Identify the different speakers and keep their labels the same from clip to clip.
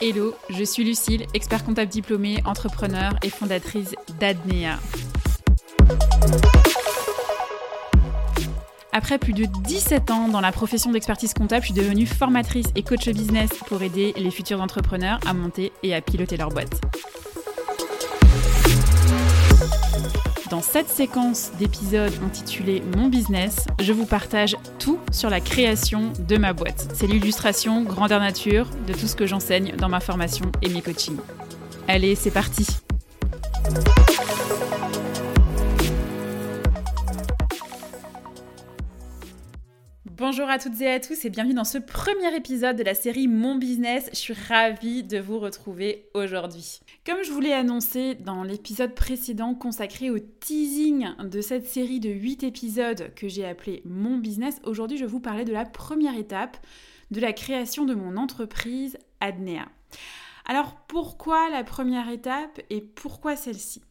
Speaker 1: Hello, je suis Lucille, expert comptable diplômée, entrepreneur et fondatrice d'Adnea. Après plus de 17 ans dans la profession d'expertise comptable, je suis devenue formatrice et coach business pour aider les futurs entrepreneurs à monter et à piloter leur boîte. Dans cette séquence d'épisodes intitulée Mon business, je vous partage tout sur la création de ma boîte. C'est l'illustration grandeur nature de tout ce que j'enseigne dans ma formation et mes coachings. Allez, c'est parti Bonjour à toutes et à tous et bienvenue dans ce premier épisode de la série Mon Business. Je suis ravie de vous retrouver aujourd'hui. Comme je vous l'ai annoncé dans l'épisode précédent consacré au teasing de cette série de 8 épisodes que j'ai appelé Mon Business, aujourd'hui je vais vous parler de la première étape de la création de mon entreprise Adnea. Alors pourquoi la première étape et pourquoi celle-ci?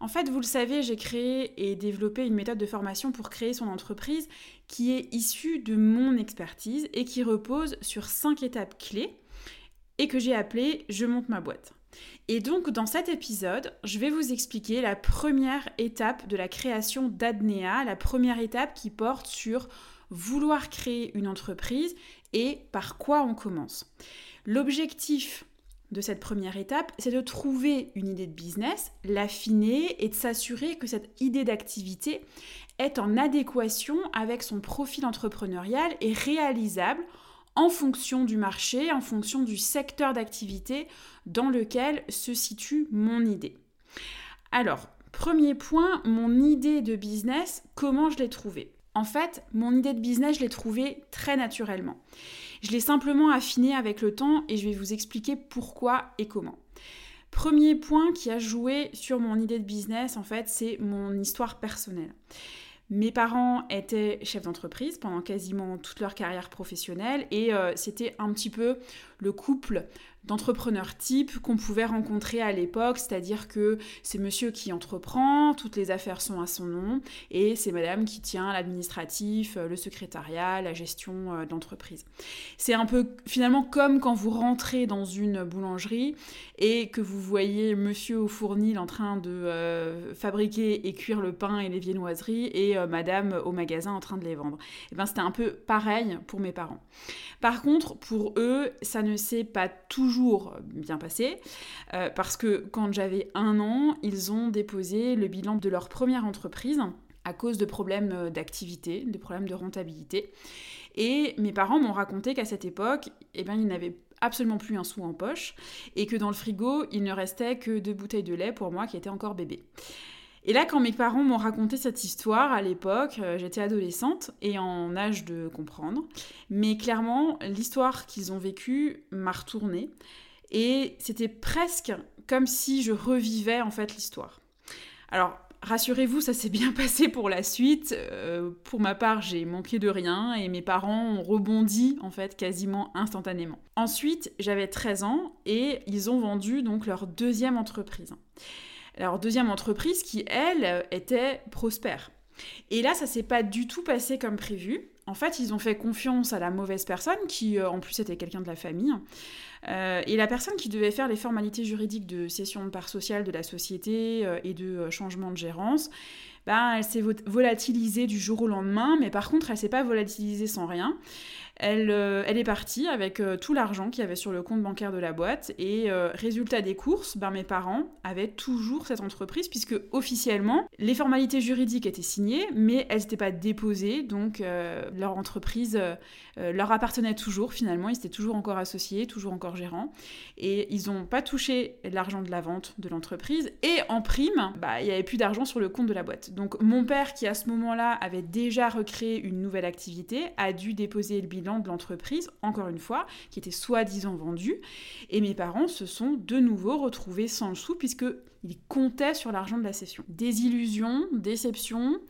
Speaker 1: En fait, vous le savez, j'ai créé et développé une méthode de formation pour créer son entreprise qui est issue de mon expertise et qui repose sur cinq étapes clés et que j'ai appelé Je monte ma boîte. Et donc dans cet épisode, je vais vous expliquer la première étape de la création d'Adnea, la première étape qui porte sur vouloir créer une entreprise et par quoi on commence. L'objectif de cette première étape, c'est de trouver une idée de business, l'affiner et de s'assurer que cette idée d'activité est en adéquation avec son profil entrepreneurial et réalisable en fonction du marché, en fonction du secteur d'activité dans lequel se situe mon idée. Alors, premier point, mon idée de business, comment je l'ai trouvée? En fait, mon idée de business, je l'ai trouvée très naturellement. Je l'ai simplement affiné avec le temps et je vais vous expliquer pourquoi et comment. Premier point qui a joué sur mon idée de business, en fait, c'est mon histoire personnelle. Mes parents étaient chefs d'entreprise pendant quasiment toute leur carrière professionnelle et euh, c'était un petit peu le couple d'entrepreneurs type qu'on pouvait rencontrer à l'époque, c'est-à-dire que c'est monsieur qui entreprend, toutes les affaires sont à son nom, et c'est madame qui tient l'administratif, euh, le secrétariat, la gestion euh, d'entreprise. C'est un peu finalement comme quand vous rentrez dans une boulangerie et que vous voyez monsieur au fournil en train de euh, fabriquer et cuire le pain et les viennoiseries et madame au magasin en train de les vendre. Et ben c'était un peu pareil pour mes parents. Par contre, pour eux, ça ne s'est pas toujours bien passé, euh, parce que quand j'avais un an, ils ont déposé le bilan de leur première entreprise à cause de problèmes d'activité, de problèmes de rentabilité. Et mes parents m'ont raconté qu'à cette époque, eh ben, ils n'avaient absolument plus un sou en poche, et que dans le frigo, il ne restait que deux bouteilles de lait pour moi qui étais encore bébé. Et là, quand mes parents m'ont raconté cette histoire à l'époque, euh, j'étais adolescente et en âge de comprendre. Mais clairement, l'histoire qu'ils ont vécue m'a retournée. Et c'était presque comme si je revivais en fait l'histoire. Alors, rassurez-vous, ça s'est bien passé pour la suite. Euh, pour ma part, j'ai manqué de rien et mes parents ont rebondi en fait quasiment instantanément. Ensuite, j'avais 13 ans et ils ont vendu donc leur deuxième entreprise leur deuxième entreprise qui, elle, était prospère. Et là, ça s'est pas du tout passé comme prévu. En fait, ils ont fait confiance à la mauvaise personne, qui euh, en plus était quelqu'un de la famille. Euh, et la personne qui devait faire les formalités juridiques de cession de part sociale de la société euh, et de changement de gérance, ben, elle s'est volatilisée du jour au lendemain, mais par contre, elle s'est pas volatilisée sans rien. Euh, elle, est partie avec euh, tout l'argent qu'il y avait sur le compte bancaire de la boîte. Et euh, résultat des courses, ben, mes parents avaient toujours cette entreprise, puisque officiellement, les formalités juridiques étaient signées, mais elles n'étaient pas déposées. Donc leur entreprise leur appartenait toujours finalement. Ils étaient toujours encore associés, toujours encore gérants. Et ils n'ont pas touché l'argent de la vente de l'entreprise. Et en prime, bah, il n'y avait plus d'argent sur le compte de la boîte. Donc mon père, qui à ce moment-là avait déjà recréé une nouvelle activité, a dû déposer le bilan de l'entreprise, encore une fois, qui était soi-disant vendue. Et mes parents se sont de nouveau retrouvés sans le sou, puisqu'ils comptaient sur l'argent de la cession. Désillusion, déception,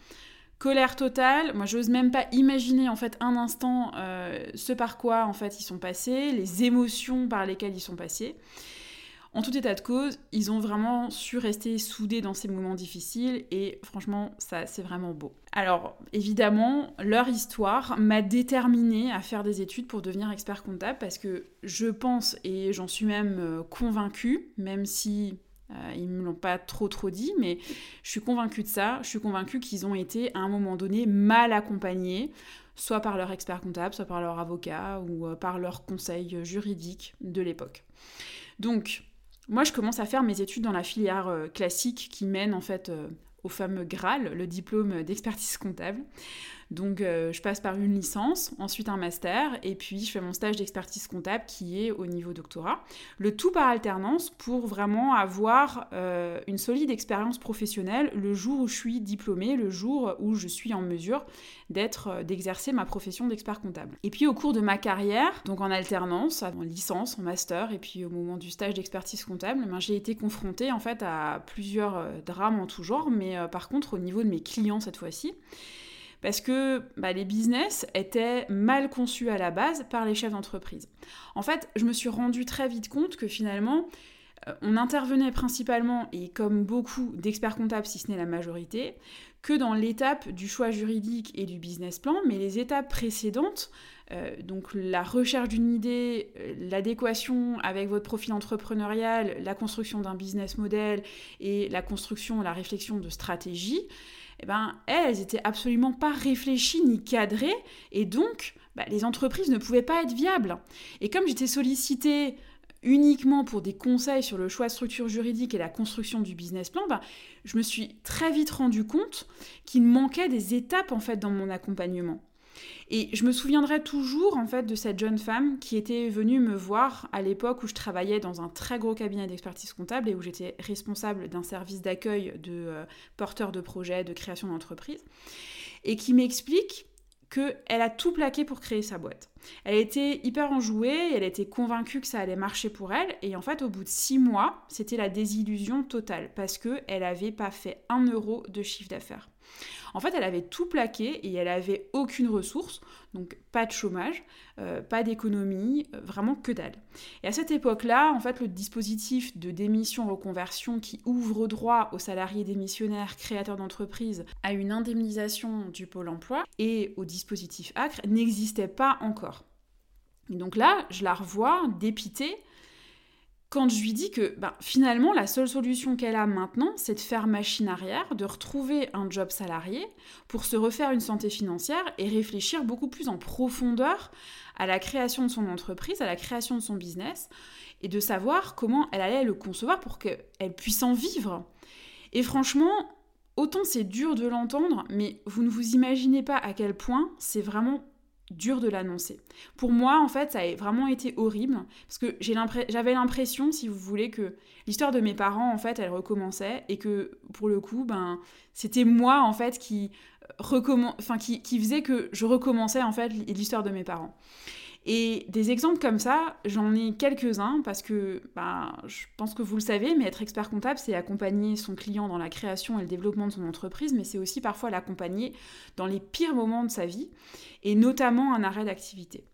Speaker 1: colère totale. Moi, j'ose même pas imaginer en fait un instant euh, ce par quoi en fait ils sont passés, les émotions par lesquelles ils sont passés. En tout état de cause, ils ont vraiment su rester soudés dans ces moments difficiles et franchement, ça c'est vraiment beau. Alors évidemment, leur histoire m'a déterminée à faire des études pour devenir expert comptable parce que je pense et j'en suis même euh, convaincue, même si euh, ils ne me l'ont pas trop trop dit, mais je suis convaincue de ça. Je suis convaincue qu'ils ont été à un moment donné mal accompagnés, soit par leur expert comptable, soit par leur avocat ou euh, par leur conseil juridique de l'époque. Donc, moi, je commence à faire mes études dans la filière euh, classique qui mène en fait euh, au fameux Graal, le diplôme d'expertise comptable. Donc euh, je passe par une licence, ensuite un master, et puis je fais mon stage d'expertise comptable qui est au niveau doctorat. Le tout par alternance pour vraiment avoir euh, une solide expérience professionnelle le jour où je suis diplômée, le jour où je suis en mesure d'être, euh, d'exercer ma profession d'expert comptable. Et puis au cours de ma carrière, donc en alternance, en licence, en master, et puis au moment du stage d'expertise comptable, eh ben, j'ai été confrontée en fait à plusieurs drames en tout genre, mais par contre au niveau de mes clients cette fois-ci parce que bah, les business étaient mal conçus à la base par les chefs d'entreprise. En fait, je me suis rendu très vite compte que finalement, euh, on intervenait principalement, et comme beaucoup d'experts comptables, si ce n'est la majorité, que dans l'étape du choix juridique et du business plan, mais les étapes précédentes, euh, donc la recherche d'une idée, euh, l'adéquation avec votre profil entrepreneurial, la construction d'un business model et la construction, la réflexion de stratégie, eh ben, elles, n'étaient absolument pas réfléchies ni cadrées, et donc bah, les entreprises ne pouvaient pas être viables. Et comme j'étais sollicitée uniquement pour des conseils sur le choix de structure juridique et la construction du business plan, bah, je me suis très vite rendu compte qu'il manquait des étapes en fait dans mon accompagnement. Et je me souviendrai toujours en fait de cette jeune femme qui était venue me voir à l'époque où je travaillais dans un très gros cabinet d'expertise comptable et où j'étais responsable d'un service d'accueil de euh, porteurs de projets, de création d'entreprise, et qui m'explique qu'elle a tout plaqué pour créer sa boîte. Elle était hyper enjouée, elle était convaincue que ça allait marcher pour elle, et en fait, au bout de six mois, c'était la désillusion totale, parce qu'elle n'avait pas fait un euro de chiffre d'affaires. En fait, elle avait tout plaqué et elle avait aucune ressource, donc pas de chômage, euh, pas d'économie, euh, vraiment que dalle. Et à cette époque-là, en fait, le dispositif de démission-reconversion qui ouvre droit aux salariés démissionnaires, créateurs d'entreprise, à une indemnisation du pôle emploi et au dispositif ACRE n'existait pas encore. Et donc là, je la revois dépitée quand je lui dis que ben, finalement la seule solution qu'elle a maintenant, c'est de faire machine arrière, de retrouver un job salarié pour se refaire une santé financière et réfléchir beaucoup plus en profondeur à la création de son entreprise, à la création de son business, et de savoir comment elle allait le concevoir pour qu'elle puisse en vivre. Et franchement, autant c'est dur de l'entendre, mais vous ne vous imaginez pas à quel point c'est vraiment dur de l'annoncer. Pour moi, en fait, ça a vraiment été horrible parce que j'avais l'impression, si vous voulez, que l'histoire de mes parents, en fait, elle recommençait et que pour le coup, ben, c'était moi, en fait, qui, enfin, qui, qui faisait que je recommençais, en fait, l'histoire de mes parents. Et des exemples comme ça, j'en ai quelques-uns parce que bah, je pense que vous le savez, mais être expert comptable, c'est accompagner son client dans la création et le développement de son entreprise, mais c'est aussi parfois l'accompagner dans les pires moments de sa vie, et notamment un arrêt d'activité.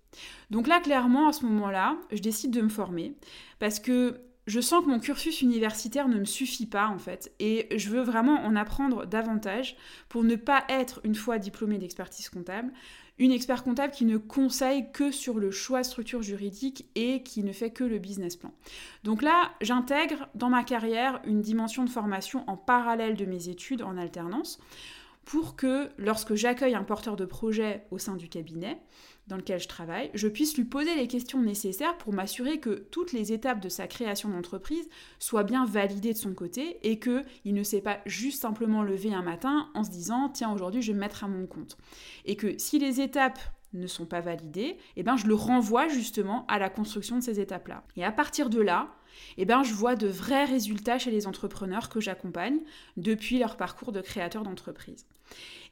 Speaker 1: Donc là, clairement, à ce moment-là, je décide de me former parce que je sens que mon cursus universitaire ne me suffit pas en fait et je veux vraiment en apprendre davantage pour ne pas être une fois diplômée d'expertise comptable une expert comptable qui ne conseille que sur le choix structure juridique et qui ne fait que le business plan. Donc là, j'intègre dans ma carrière une dimension de formation en parallèle de mes études en alternance pour que lorsque j'accueille un porteur de projet au sein du cabinet, dans lequel je travaille, je puisse lui poser les questions nécessaires pour m'assurer que toutes les étapes de sa création d'entreprise soient bien validées de son côté et qu'il ne s'est pas juste simplement levé un matin en se disant tiens aujourd'hui je vais me mettre à mon compte. Et que si les étapes ne sont pas validées, eh ben je le renvoie justement à la construction de ces étapes-là. Et à partir de là, eh ben je vois de vrais résultats chez les entrepreneurs que j'accompagne depuis leur parcours de créateur d'entreprise.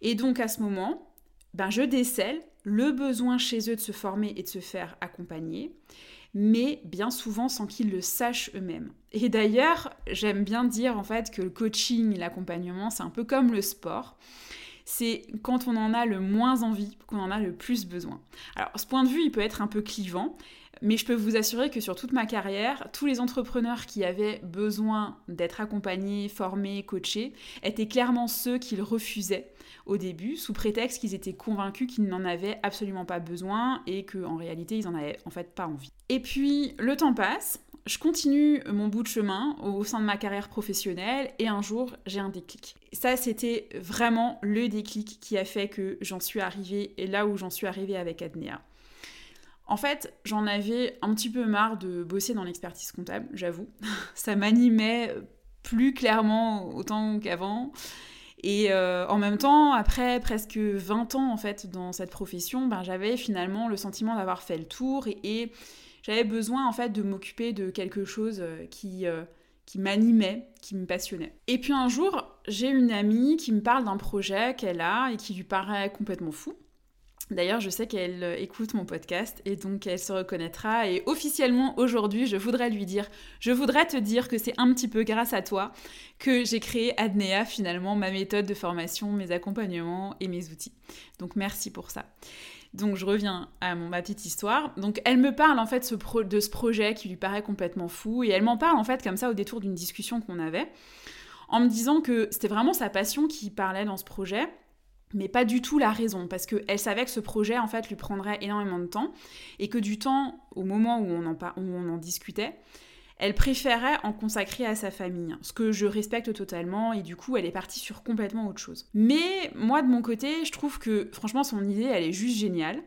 Speaker 1: Et donc à ce moment, ben je décèle le besoin chez eux de se former et de se faire accompagner, mais bien souvent sans qu'ils le sachent eux-mêmes. Et d'ailleurs, j'aime bien dire en fait que le coaching, l'accompagnement, c'est un peu comme le sport. c'est quand on en a le moins envie qu'on en a le plus besoin. Alors ce point de vue, il peut être un peu clivant, mais je peux vous assurer que sur toute ma carrière, tous les entrepreneurs qui avaient besoin d'être accompagnés, formés, coachés, étaient clairement ceux qu'ils refusaient au début, sous prétexte qu'ils étaient convaincus qu'ils n'en avaient absolument pas besoin et qu'en réalité, ils n'en avaient en fait pas envie. Et puis, le temps passe, je continue mon bout de chemin au sein de ma carrière professionnelle et un jour j'ai un déclic. Ça c'était vraiment le déclic qui a fait que j'en suis arrivée là où j'en suis arrivée avec Adnea. En fait, j'en avais un petit peu marre de bosser dans l'expertise comptable, j'avoue. Ça m'animait plus clairement autant qu'avant. Et euh, en même temps, après presque 20 ans en fait dans cette profession, ben, j'avais finalement le sentiment d'avoir fait le tour et, j'avais besoin en fait de m'occuper de quelque chose euh, qui, euh, qui m'animait, qui me passionnait. Et puis un jour, j'ai une amie qui me parle d'un projet qu'elle a et qui lui paraît complètement fou. D'ailleurs, je sais qu'elle euh, écoute mon podcast et donc elle se reconnaîtra. Et officiellement, aujourd'hui, je voudrais lui dire, je voudrais te dire que c'est un petit peu grâce à toi que j'ai créé Adnea, finalement, ma méthode de formation, mes accompagnements et mes outils. Donc merci pour ça. Donc je reviens à mon, ma petite histoire. Donc elle me parle en fait de ce projet qui lui paraît complètement fou et elle m'en parle en fait comme ça au détour d'une discussion qu'on avait en me disant que c'était vraiment sa passion qui parlait dans ce projet mais pas du tout la raison, parce qu'elle savait que ce projet, en fait, lui prendrait énormément de temps, et que du temps, au moment où on en, où on en discutait, elle préférait en consacrer à sa famille, ce que je respecte totalement, et du coup, elle est partie sur complètement autre chose. Mais moi, de mon côté, je trouve que, franchement, son idée, elle est juste géniale.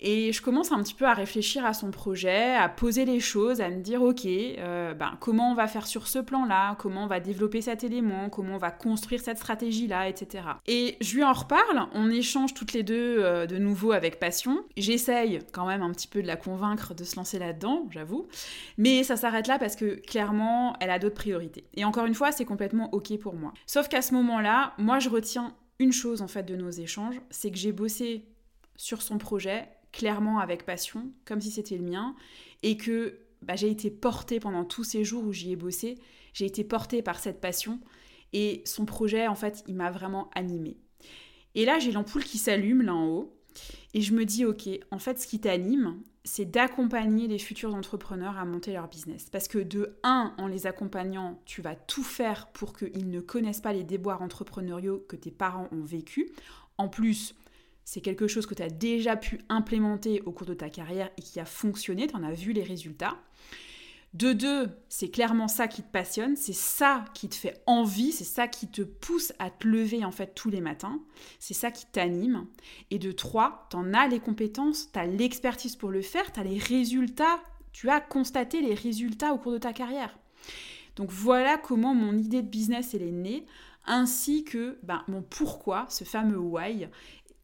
Speaker 1: Et je commence un petit peu à réfléchir à son projet, à poser les choses, à me dire ok, euh, ben, comment on va faire sur ce plan-là, comment on va développer cet élément, comment on va construire cette stratégie-là, etc. Et je lui en reparle, on échange toutes les deux euh, de nouveau avec passion. J'essaye quand même un petit peu de la convaincre de se lancer là-dedans, j'avoue. Mais ça s'arrête là parce que clairement, elle a d'autres priorités. Et encore une fois, c'est complètement ok pour moi. Sauf qu'à ce moment-là, moi je retiens une chose en fait de nos échanges, c'est que j'ai bossé sur son projet clairement avec passion, comme si c'était le mien, et que bah, j'ai été portée pendant tous ces jours où j'y ai bossé, j'ai été portée par cette passion, et son projet, en fait, il m'a vraiment animée. Et là, j'ai l'ampoule qui s'allume là en haut, et je me dis, ok, en fait, ce qui t'anime, c'est d'accompagner les futurs entrepreneurs à monter leur business. Parce que de un, en les accompagnant, tu vas tout faire pour qu'ils ne connaissent pas les déboires entrepreneuriaux que tes parents ont vécu. En plus, c'est quelque chose que tu as déjà pu implémenter au cours de ta carrière et qui a fonctionné, tu en as vu les résultats. De deux, c'est clairement ça qui te passionne, c'est ça qui te fait envie, c'est ça qui te pousse à te lever en fait tous les matins, c'est ça qui t'anime. Et de trois, tu en as les compétences, tu as l'expertise pour le faire, tu as les résultats, tu as constaté les résultats au cours de ta carrière. Donc voilà comment mon idée de business elle est née, ainsi que ben, mon pourquoi, ce fameux why,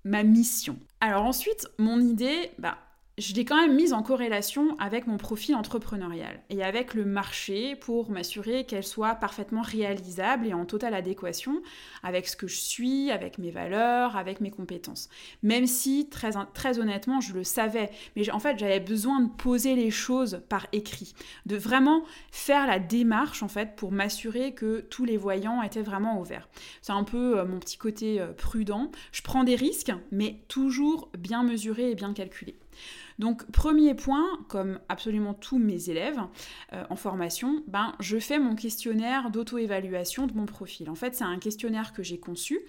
Speaker 1: ma mission. Alors ensuite, mon idée, bah, je l'ai quand même mise en corrélation avec mon profil entrepreneurial et avec le marché pour m'assurer qu'elle soit parfaitement réalisable et en totale adéquation avec ce que je suis, avec mes valeurs, avec mes compétences. Même si, très, très honnêtement, je le savais, mais en fait, j'avais besoin de poser les choses par écrit, de vraiment faire la démarche en fait pour m'assurer que tous les voyants étaient vraiment ouverts. C'est un peu euh, mon petit côté euh, prudent. Je prends des risques, mais toujours bien mesurés et bien calculés. Donc premier point, comme absolument tous mes élèves euh, en formation, ben, je fais mon questionnaire d'auto-évaluation de mon profil. En fait, c'est un questionnaire que j'ai conçu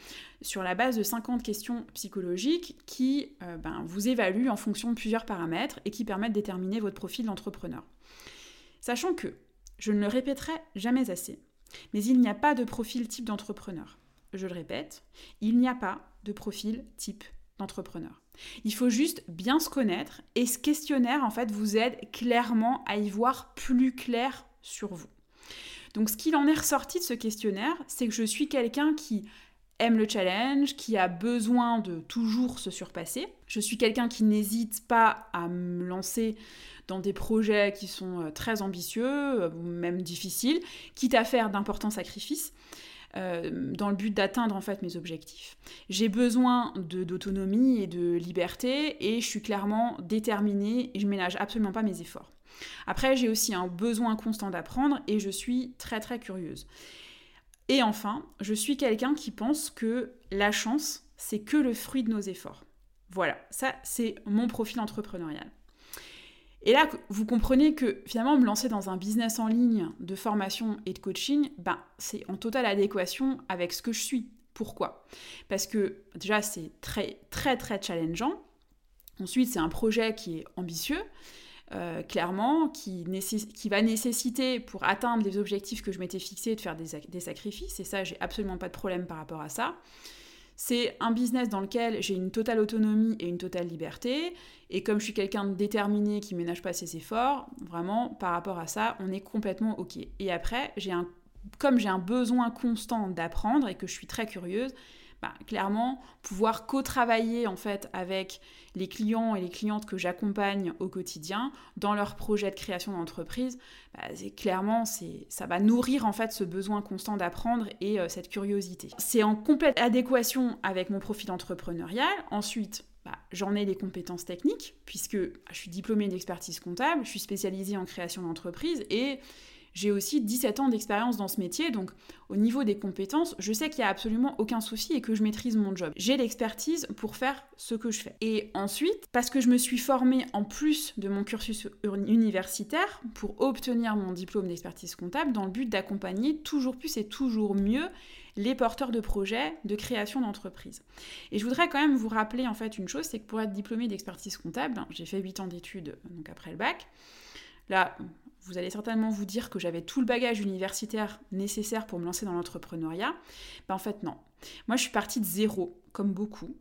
Speaker 1: sur la base de 50 questions psychologiques qui euh, ben, vous évaluent en fonction de plusieurs paramètres et qui permettent de déterminer votre profil d'entrepreneur. Sachant que, je ne le répéterai jamais assez, mais il n'y a pas de profil type d'entrepreneur. Je le répète, il n'y a pas de profil type d'entrepreneur. Il faut juste bien se connaître et ce questionnaire, en fait, vous aide clairement à y voir plus clair sur vous. Donc, ce qu'il en est ressorti de ce questionnaire, c'est que je suis quelqu'un qui aime le challenge, qui a besoin de toujours se surpasser. Je suis quelqu'un qui n'hésite pas à me lancer dans des projets qui sont euh, très ambitieux, euh, même difficiles, quitte à faire d'importants sacrifices. Euh, dans le but d'atteindre en fait mes objectifs. J'ai besoin d'autonomie et de liberté et je suis clairement déterminée et je ménage absolument pas mes efforts. Après, j'ai aussi un besoin constant d'apprendre et je suis très très curieuse. Et enfin, je suis quelqu'un qui pense que la chance, c'est que le fruit de nos efforts. Voilà, ça c'est mon profil entrepreneurial. Et là, vous comprenez que finalement, me lancer dans un business en ligne de formation et de coaching, ben, c'est en totale adéquation avec ce que je suis. Pourquoi? Parce que déjà, c'est très, très, très challengeant. Ensuite, c'est un projet qui est ambitieux. Euh, clairement, qui, va nécessiter pour atteindre les objectifs que je m'étais fixés de faire des, des sacrifices, et ça, j'ai absolument pas de problème par rapport à ça. C'est un business dans lequel j'ai une totale autonomie et une totale liberté. Et comme je suis quelqu'un de déterminé qui ménage pas ses efforts, vraiment, par rapport à ça, on est complètement OK. Et après, j'ai un, comme j'ai un besoin constant d'apprendre et que je suis très curieuse, bah, clairement, pouvoir co-travailler en fait avec les clients et les clientes que j'accompagne au quotidien dans leur projet de création d'entreprise, bah, clairement ça va nourrir en fait ce besoin constant d'apprendre et euh, cette curiosité. C'est en complète adéquation avec mon profil entrepreneurial. Ensuite, bah, j'en ai les compétences techniques, puisque je suis diplômée d'expertise comptable, je suis spécialisée en création d'entreprise et j'ai aussi 17 ans d'expérience dans ce métier, donc au niveau des compétences, je sais qu'il n'y a absolument aucun souci et que je maîtrise mon job. J'ai l'expertise pour faire ce que je fais. Et ensuite, parce que je me suis formée en plus de mon cursus universitaire pour obtenir mon diplôme d'expertise comptable dans le but d'accompagner toujours plus et toujours mieux les porteurs de projets de création d'entreprise. Et je voudrais quand même vous rappeler en fait une chose, c'est que pour être diplômé d'expertise comptable, hein, j'ai fait 8 ans d'études donc après le bac. Là, vous allez certainement vous dire que j'avais tout le bagage universitaire nécessaire pour me lancer dans l'entrepreneuriat. Ben en fait, non. Moi, je suis partie de zéro, comme beaucoup,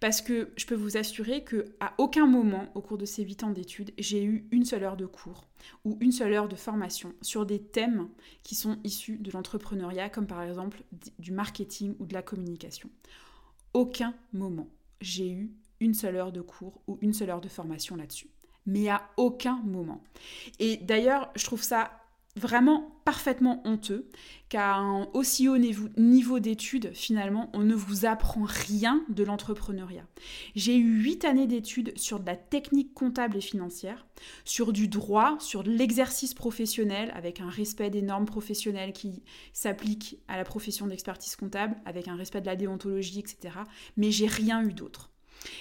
Speaker 1: parce que je peux vous assurer que à aucun moment au cours de ces huit ans d'études, j'ai eu une seule heure de cours ou une seule heure de formation sur des thèmes qui sont issus de l'entrepreneuriat, comme par exemple du marketing ou de la communication. Aucun moment, j'ai eu une seule heure de cours ou une seule heure de formation là-dessus mais à aucun moment. Et d'ailleurs, je trouve ça vraiment parfaitement honteux qu'à un aussi haut niveau d'études, finalement, on ne vous apprend rien de l'entrepreneuriat. J'ai eu huit années d'études sur de la technique comptable et financière, sur du droit, sur l'exercice professionnel, avec un respect des normes professionnelles qui s'appliquent à la profession d'expertise comptable, avec un respect de la déontologie, etc. Mais j'ai rien eu d'autre.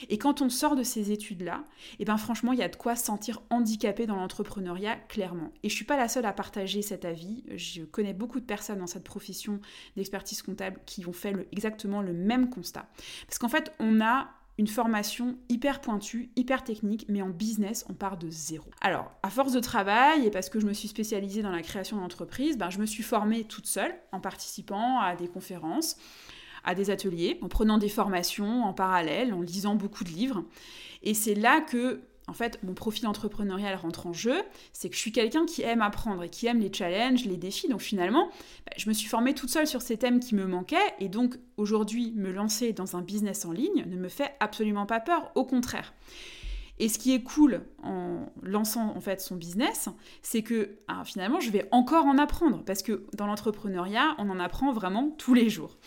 Speaker 1: Et quand on sort de ces études-là, eh ben franchement, il y a de quoi se sentir handicapé dans l'entrepreneuriat, clairement. Et je suis pas la seule à partager cet avis. Je connais beaucoup de personnes dans cette profession d'expertise comptable qui ont fait exactement le même constat. Parce qu'en fait, on a une formation hyper pointue, hyper technique, mais en business, on part de zéro. Alors, à force de travail, et parce que je me suis spécialisée dans la création d'entreprise, ben, je me suis formée toute seule en participant à des conférences à des ateliers, en prenant des formations en parallèle, en lisant beaucoup de livres. Et c'est là que en fait, mon profil entrepreneurial rentre en jeu, c'est que je suis quelqu'un qui aime apprendre et qui aime les challenges, les défis. Donc finalement, bah, je me suis formée toute seule sur ces thèmes qui me manquaient. Et donc aujourd'hui, me lancer dans un business en ligne ne me fait absolument pas peur, au contraire. Et ce qui est cool en lançant en fait son business, c'est que ah, finalement, je vais encore en apprendre parce que dans l'entrepreneuriat, on en apprend vraiment tous les jours.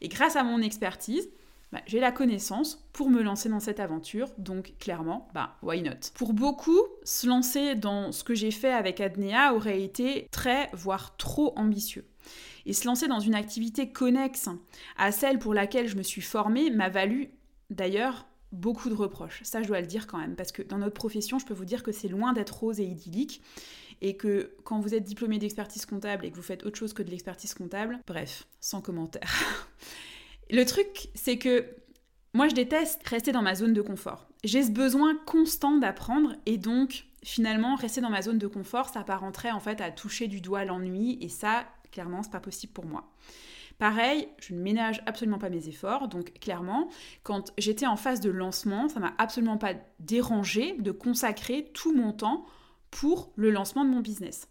Speaker 1: Et grâce à mon expertise, bah, j'ai la connaissance pour me lancer dans cette aventure, donc clairement, bah, why not? Pour beaucoup, se lancer dans ce que j'ai fait avec Adnea aurait été très, voire trop ambitieux. Et se lancer dans une activité connexe à celle pour laquelle je me suis formée m'a valu d'ailleurs beaucoup de reproches. Ça, je dois le dire quand même, parce que dans notre profession, je peux vous dire que c'est loin d'être rose et idyllique, et que quand vous êtes diplômé d'expertise comptable et que vous faites autre chose que de l'expertise comptable, bref, sans commentaire. le truc, c'est que moi, je déteste rester dans ma zone de confort. J'ai ce besoin constant d'apprendre, et donc, finalement, rester dans ma zone de confort, ça apparenterait en fait à toucher du doigt l'ennui, et ça, clairement, c'est pas possible pour moi. Pareil, je ne ménage absolument pas mes efforts, donc clairement, quand j'étais en phase de lancement, ça m'a absolument pas dérangé de consacrer tout mon temps pour le lancement de mon business.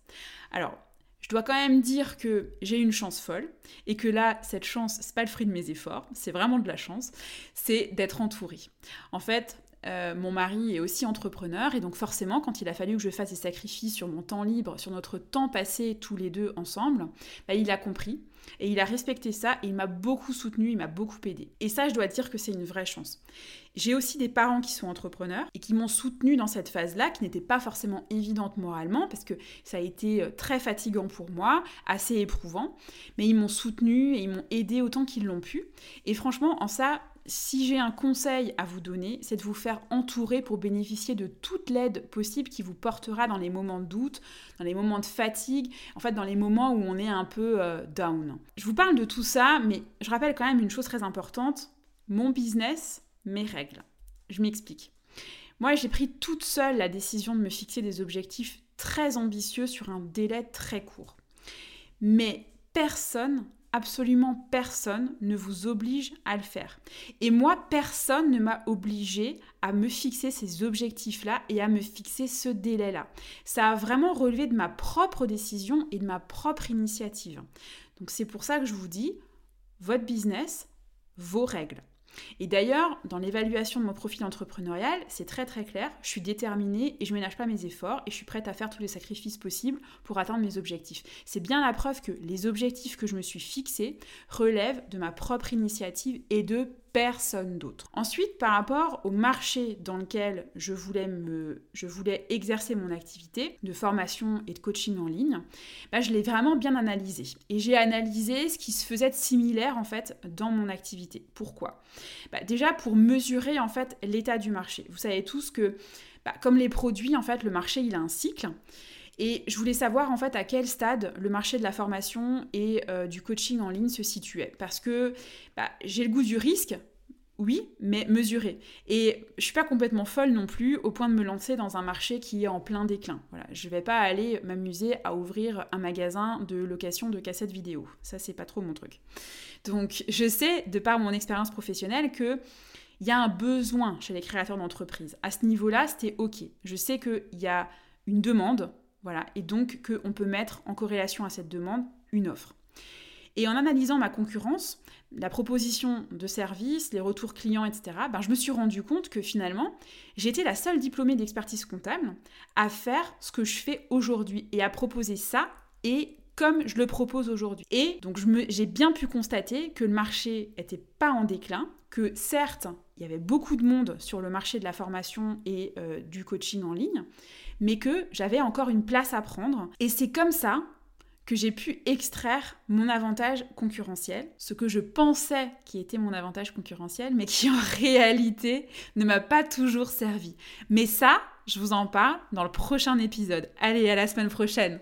Speaker 1: Alors, je dois quand même dire que j'ai une chance folle et que là, cette chance, c'est pas le fruit de mes efforts, c'est vraiment de la chance, c'est d'être entourée. En fait, euh, mon mari est aussi entrepreneur et donc forcément, quand il a fallu que je fasse des sacrifices sur mon temps libre, sur notre temps passé tous les deux ensemble, bah, il a compris et il a respecté ça et il m'a beaucoup soutenu, il m'a beaucoup aidé. Et ça, je dois dire que c'est une vraie chance. J'ai aussi des parents qui sont entrepreneurs et qui m'ont soutenu dans cette phase-là, qui n'était pas forcément évidente moralement, parce que ça a été euh, très fatigant pour moi, assez éprouvant, mais ils m'ont soutenu et ils m'ont aidé autant qu'ils l'ont pu. Et franchement, en ça, si j'ai un conseil à vous donner, c'est de vous faire entourer pour bénéficier de toute l'aide possible qui vous portera dans les moments de doute, dans les moments de fatigue, en fait dans les moments où on est un peu euh, down. Je vous parle de tout ça, mais je rappelle quand même une chose très importante, mon business, mes règles. Je m'explique. Moi, j'ai pris toute seule la décision de me fixer des objectifs très ambitieux sur un délai très court. Mais personne absolument personne ne vous oblige à le faire. Et moi, personne ne m'a obligé à me fixer ces objectifs-là et à me fixer ce délai-là. Ça a vraiment relevé de ma propre décision et de ma propre initiative. Donc c'est pour ça que je vous dis, votre business, vos règles. Et d'ailleurs, dans l'évaluation de mon profil entrepreneurial, c'est très très clair, je suis déterminée et je ménage pas mes efforts et je suis prête à faire tous les sacrifices possibles pour atteindre mes objectifs. C'est bien la preuve que les objectifs que je me suis fixés relèvent de ma propre initiative et de personne d'autre. Ensuite, par rapport au marché dans lequel je voulais, exercer mon activité de formation et de coaching en ligne, bah, je l'ai vraiment bien analysé. Et j'ai analysé ce qui se faisait de similaire en fait dans mon activité. Pourquoi? Bah, Déjà pour mesurer en fait l'état du marché. Vous savez tous que bah, comme les produits, en fait, le marché il a un cycle. Et je voulais savoir en fait à quel stade le marché de la formation et euh, du coaching en ligne se situait. Parce que bah, j'ai le goût du risque, oui, mais mesuré. Et je suis pas complètement folle non plus au point de me lancer dans un marché qui est en plein déclin. Voilà, je vais pas aller m'amuser à ouvrir un magasin de location de cassettes vidéo. Ça c'est pas trop mon truc. Donc je sais de par mon expérience professionnelle que il y a un besoin chez les créateurs d'entreprises. À ce niveau-là, c'était OK. Je sais qu'il y a une demande, et donc qu'on peut mettre en corrélation à cette demande une offre. Et en analysant ma concurrence, la proposition de service, les retours clients, etc., ben, je me suis rendu compte que finalement, j'étais la seule diplômée d'expertise comptable à faire ce que je fais aujourd'hui et à proposer ça et comme je le propose aujourd'hui. Et donc j'ai bien pu constater que le marché n'était pas en déclin, que certes, il y avait beaucoup de monde sur le marché de la formation et euh, du coaching en ligne, mais que j'avais encore une place à prendre. Et c'est comme ça que j'ai pu extraire mon avantage concurrentiel, ce que je pensais qui était mon avantage concurrentiel, mais qui en réalité ne m'a pas toujours servi. Mais ça, je vous en parle dans le prochain épisode. Allez, à la semaine prochaine.